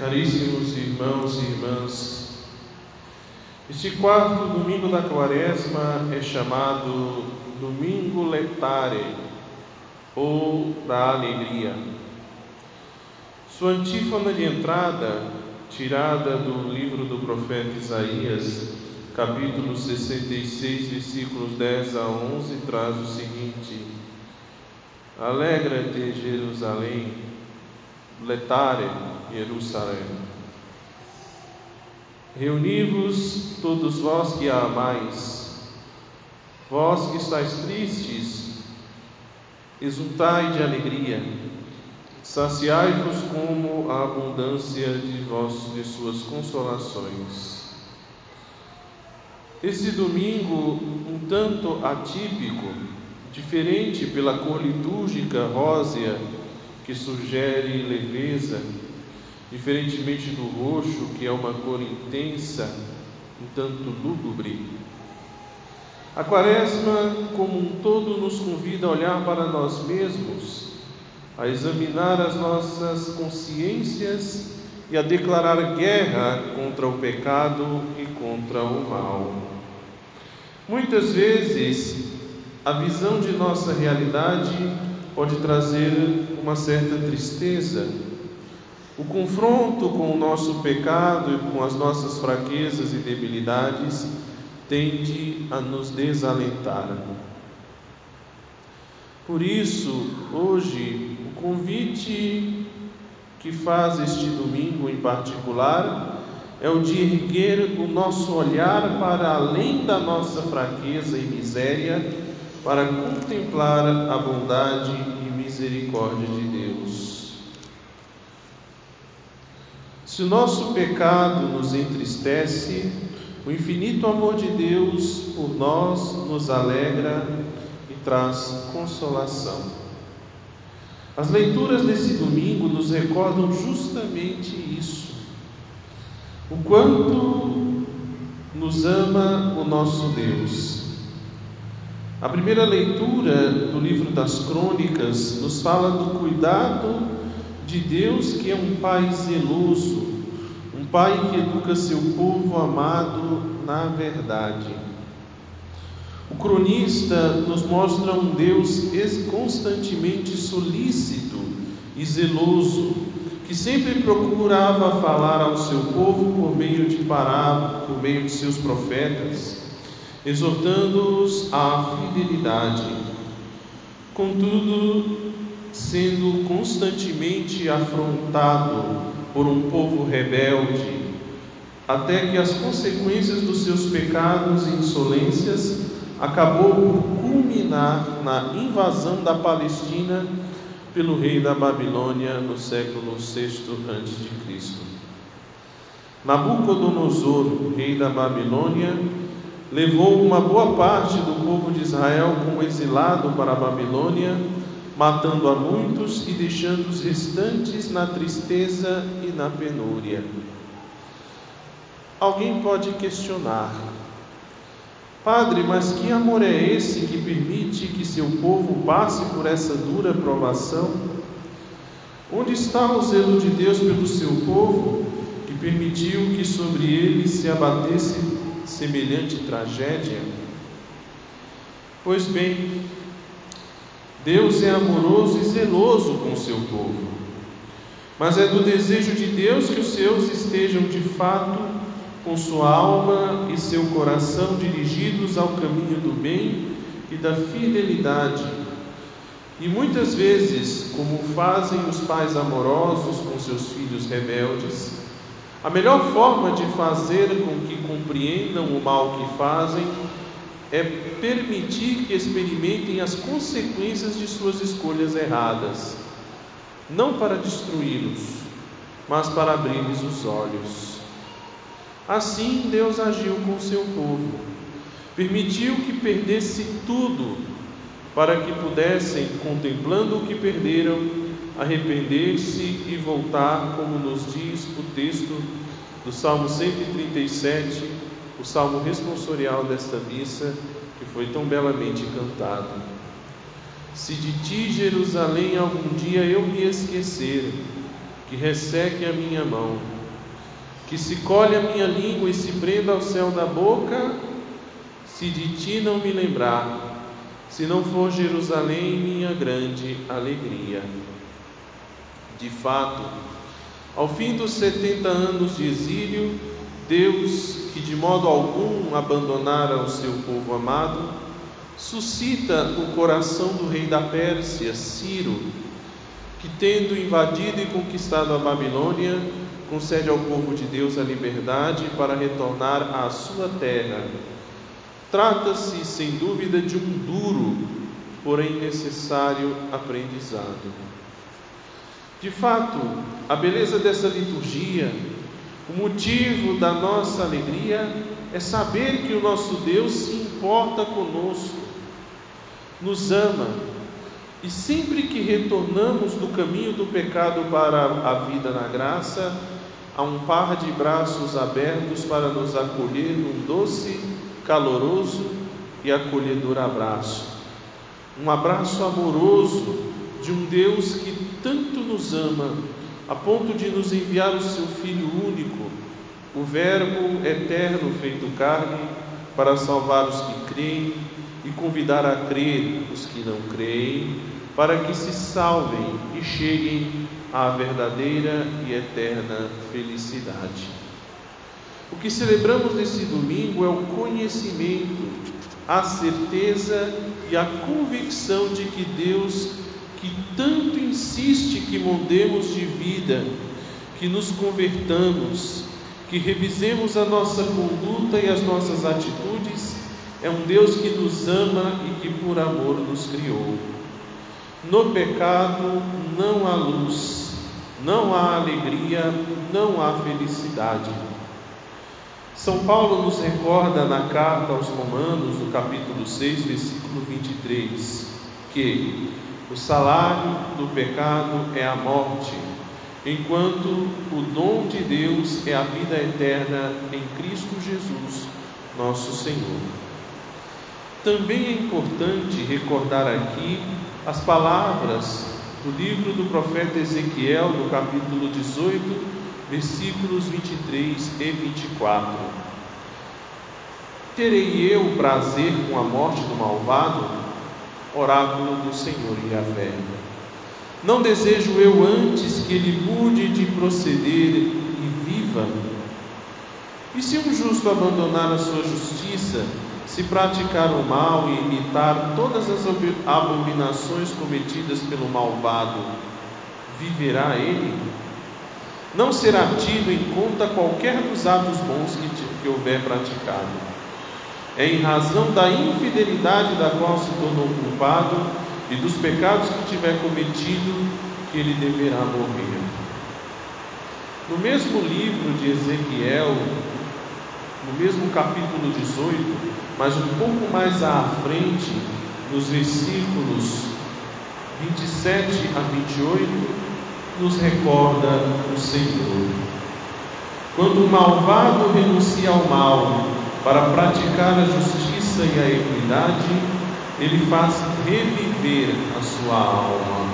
Caríssimos irmãos e irmãs, este quarto domingo da Quaresma é chamado Domingo Letare ou da Alegria. Sua antífona de entrada, tirada do livro do profeta Isaías, capítulo 66, versículos 10 a 11, traz o seguinte: Alegra-te, Jerusalém, letare, Jerusalém. Reuni-vos, todos vós que a amais, vós que estáis tristes, exultai de alegria, saciai-vos como a abundância de, vós, de suas consolações. Esse domingo, um tanto atípico, diferente pela cor litúrgica rósea que sugere leveza, diferentemente do roxo, que é uma cor intensa, um tanto lúgubre. A Quaresma, como um todo, nos convida a olhar para nós mesmos, a examinar as nossas consciências e a declarar guerra contra o pecado e contra o mal. Muitas vezes, a visão de nossa realidade pode trazer uma certa tristeza. O confronto com o nosso pecado e com as nossas fraquezas e debilidades tende a nos desalentar. Por isso, hoje, o convite que faz este domingo em particular é o de erguer o nosso olhar para além da nossa fraqueza e miséria para contemplar a bondade e misericórdia de Deus. Se o nosso pecado nos entristece, o infinito amor de Deus por nós nos alegra e traz consolação. As leituras desse domingo nos recordam justamente isso. O quanto nos ama o nosso Deus a primeira leitura do livro das Crônicas nos fala do cuidado de Deus, que é um pai zeloso, um pai que educa seu povo amado na verdade. O cronista nos mostra um Deus constantemente solícito e zeloso, que sempre procurava falar ao seu povo por meio de parábolas, por meio de seus profetas exortando-os à fidelidade. Contudo, sendo constantemente afrontado por um povo rebelde, até que as consequências dos seus pecados e insolências acabou por culminar na invasão da Palestina pelo rei da Babilônia no século VI a.C. Nabucodonosor, rei da Babilônia, levou uma boa parte do povo de Israel como exilado para a Babilônia, matando a muitos e deixando os restantes na tristeza e na penúria. Alguém pode questionar, Padre, mas que amor é esse que permite que seu povo passe por essa dura provação? Onde está o zelo de Deus pelo seu povo, que permitiu que sobre ele se abatesse semelhante tragédia? Pois bem, Deus é amoroso e zeloso com o seu povo, mas é do desejo de Deus que os seus estejam de fato com sua alma e seu coração dirigidos ao caminho do bem e da fidelidade. E muitas vezes, como fazem os pais amorosos com seus filhos rebeldes, a melhor forma de fazer com que compreendam o mal que fazem é permitir que experimentem as consequências de suas escolhas erradas, não para destruí-los, mas para abrir-lhes os olhos. Assim Deus agiu com o seu povo, permitiu que perdesse tudo, para que pudessem, contemplando o que perderam, arrepender-se e voltar, como nos diz o texto do Salmo 137, o salmo responsorial desta missa que foi tão belamente cantado. Se de ti, Jerusalém, algum dia eu me esquecer, que resseque a minha mão, Que se colhe a minha língua e se prenda ao céu da boca, se de ti não me lembrar, se não for Jerusalém minha grande alegria. De fato, ao fim dos setenta anos de exílio, Deus, que de modo algum abandonara o seu povo amado, suscita o coração do rei da Pérsia, Ciro, que, tendo invadido e conquistado a Babilônia, concede ao povo de Deus a liberdade para retornar à sua terra. Trata-se, sem dúvida, de um duro, porém necessário aprendizado. De fato, a beleza dessa liturgia, o motivo da nossa alegria é saber que o nosso Deus se importa conosco, nos ama, e sempre que retornamos do caminho do pecado para a vida na graça, há um par de braços abertos para nos acolher num doce, caloroso e acolhedor abraço. Um abraço amoroso de um Deus que tanto nos ama, a ponto de nos enviar o seu Filho único, o Verbo eterno feito carne, para salvar os que creem e convidar a crer os que não creem, para que se salvem e cheguem à verdadeira e eterna felicidade. O que celebramos nesse domingo é o conhecimento, a certeza e a convicção de que Deus, que tanto insiste que mudemos de vida, que nos convertamos, que revisemos a nossa conduta e as nossas atitudes, é um Deus que nos ama e que por amor nos criou. No pecado não há luz, não há alegria, não há felicidade. São Paulo nos recorda na carta aos Romanos, no capítulo 6, versículo 23, que o salário do pecado é a morte, enquanto o dom de Deus é a vida eterna em Cristo Jesus, nosso Senhor. Também é importante recordar aqui as palavras do livro do profeta Ezequiel, no capítulo 18, versículos 23 e 24. Terei eu prazer com a morte do malvado? Oráculo do Senhor Yahvé. Não desejo eu antes que ele mude de proceder e viva? E se um justo abandonar a sua justiça, se praticar o mal e imitar todas as abominações cometidas pelo malvado, viverá ele? Não será tido em conta qualquer dos atos bons que, que houver praticado. É em razão da infidelidade da qual se tornou culpado e dos pecados que tiver cometido que ele deverá morrer. No mesmo livro de Ezequiel, no mesmo capítulo 18, mas um pouco mais à frente, nos versículos 27 a 28, nos recorda o Senhor. Quando o malvado renuncia ao mal para praticar a justiça e a equidade, ele faz reviver a sua alma.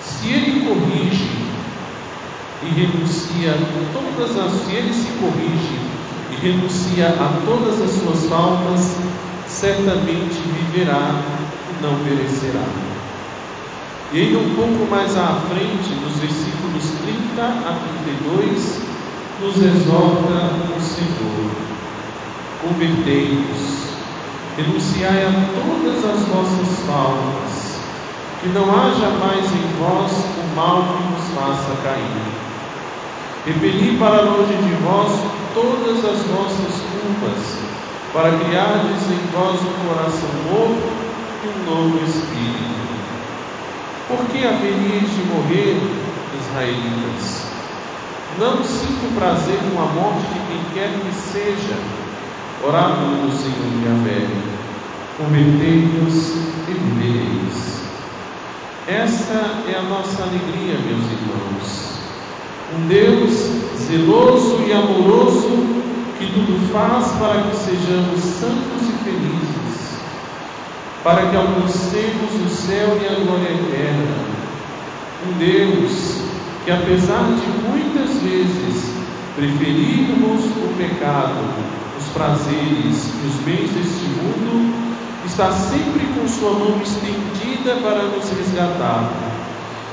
Se ele corrige e renuncia todas as, se ele se corrige e renuncia a todas as suas faltas, certamente viverá e não perecerá. E ainda um pouco mais à frente, nos versículos 30 a 32, nos exorta o Senhor: Convertei-vos, renunciai a todas as vossas faltas, que não haja mais em vós o mal que vos faça cair. Repeli para longe de vós todas as vossas culpas, para criardes em vós um coração novo e um novo espírito. Por que haveríeis de morrer, israelitas? Não sinto prazer com a morte de quem quer que seja, oráculo do Senhor Yahvé. Convertei-vos e vivereis. Esta é a nossa alegria, meus irmãos um Deus zeloso e amoroso que tudo faz para que sejamos santos e felizes, para que alcancemos o céu e a glória eterna. Um Deus que, apesar de muitas vezes preferirmos o pecado, os prazeres e os bens deste mundo, está sempre com sua mão estendida para nos resgatar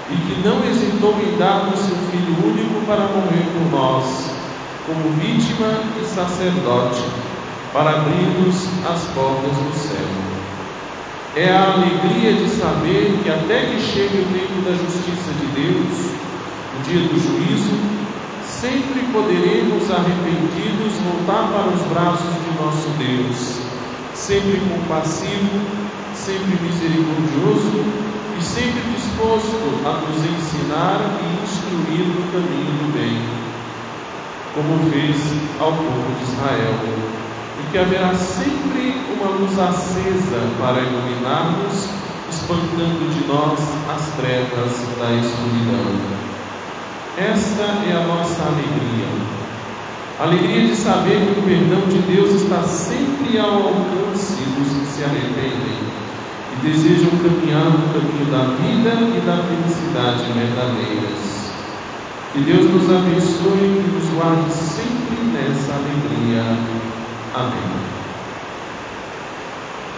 e que não hesitou em dar o seu Filho único para morrer por nós, como vítima e sacerdote, para abrir-nos as portas do céu. É a alegria de saber que até que chegue o tempo da justiça de Deus, o dia do juízo, sempre poderemos arrependidos voltar para os braços de nosso Deus, sempre compassivo, sempre misericordioso e sempre disposto a nos ensinar e instruir no caminho do bem, como fez ao povo de Israel, e que haverá sempre uma luz acesa para iluminar-nos, espantando de nós as trevas da escuridão. Esta é a nossa alegria. Alegria de saber que o perdão de Deus está sempre ao alcance dos que se arrependem e desejam caminhar no caminho da vida e da felicidade verdadeiras. Que Deus nos abençoe e nos guarde sempre nessa alegria. Amém.